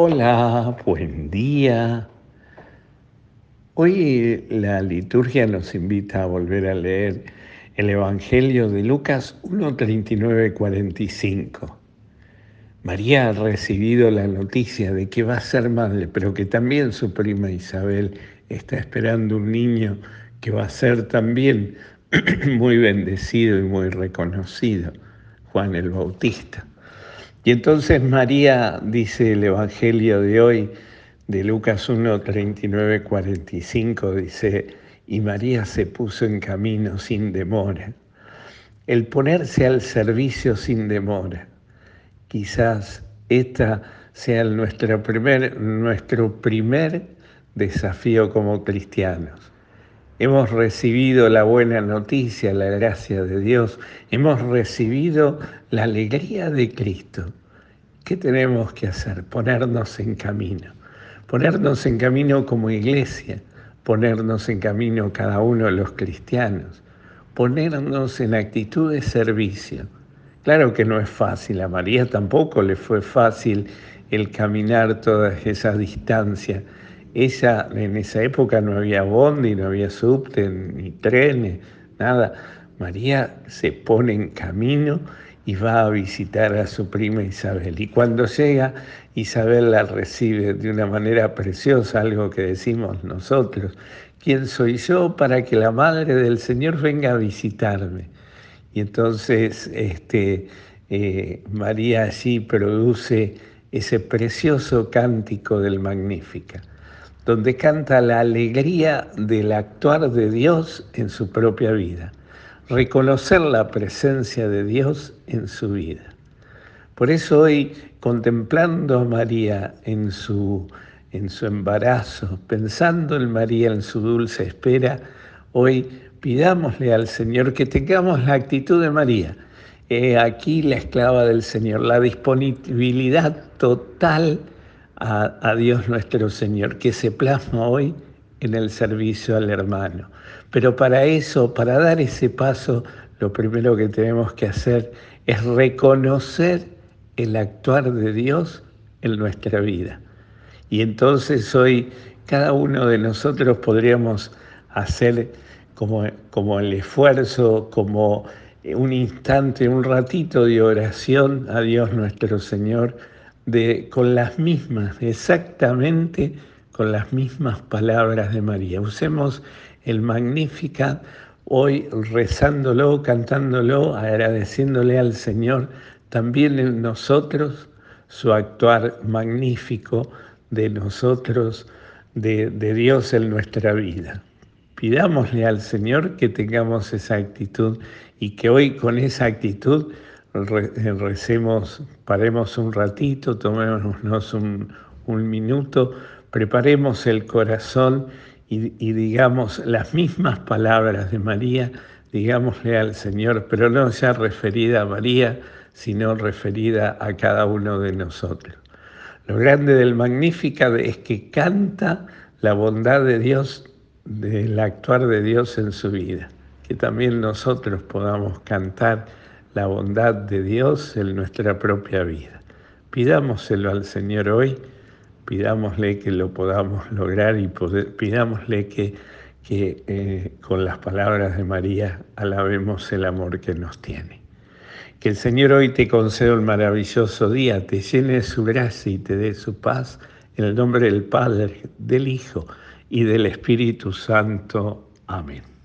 Hola, buen día. Hoy la liturgia nos invita a volver a leer el Evangelio de Lucas 1, 45. María ha recibido la noticia de que va a ser madre, pero que también su prima Isabel está esperando un niño que va a ser también muy bendecido y muy reconocido, Juan el Bautista. Y entonces María, dice el Evangelio de hoy, de Lucas 1, 39, 45, dice, y María se puso en camino sin demora. El ponerse al servicio sin demora. Quizás esta sea nuestro primer, nuestro primer desafío como cristianos. Hemos recibido la buena noticia, la gracia de Dios, hemos recibido la alegría de Cristo. ¿Qué tenemos que hacer? Ponernos en camino. Ponernos en camino como iglesia, ponernos en camino cada uno de los cristianos, ponernos en actitud de servicio. Claro que no es fácil, a María tampoco le fue fácil el caminar toda esa distancia. Ella en esa época no había bondi, no había subte, ni trenes, nada. María se pone en camino y va a visitar a su prima Isabel. Y cuando llega, Isabel la recibe de una manera preciosa, algo que decimos nosotros. ¿Quién soy yo para que la Madre del Señor venga a visitarme? Y entonces este, eh, María allí produce ese precioso cántico del Magnífica, donde canta la alegría del actuar de Dios en su propia vida reconocer la presencia de Dios en su vida. Por eso hoy, contemplando a María en su, en su embarazo, pensando en María en su dulce espera, hoy pidámosle al Señor que tengamos la actitud de María. aquí la esclava del Señor, la disponibilidad total a, Dios nuestro Señor, que se plasma hoy en el servicio al hermano. Pero para eso, para dar ese paso, lo primero que tenemos que hacer es reconocer el actuar de Dios en nuestra vida. Y entonces hoy cada uno de nosotros podríamos hacer como, como el esfuerzo, como un instante, un ratito de oración a Dios nuestro Señor, con las mismas, exactamente con las mismas palabras de María. Usemos el Magnífica hoy rezándolo, cantándolo, agradeciéndole al Señor también en nosotros su actuar magnífico de nosotros, de, de Dios en nuestra vida. Pidámosle al Señor que tengamos esa actitud y que hoy con esa actitud recemos, paremos un ratito, tomémonos un, un minuto preparemos el corazón y, digamos las mismas palabras de María, digámosle al Señor, pero no ya referida a María, sino referida a cada uno de nosotros. Lo grande del Magnífica es que canta la bondad de Dios, del actuar de Dios en su vida. Que también nosotros podamos cantar la bondad de Dios en nuestra propia vida. Pidámoselo al Señor hoy pidámosle que lo podamos lograr y pidámosle que, que eh, con las palabras de María alabemos el amor que nos tiene. Que el Señor hoy te conceda un maravilloso día, te llene de su gracia y te dé su paz, en el nombre del Padre, del Hijo y del Espíritu Santo. Amén.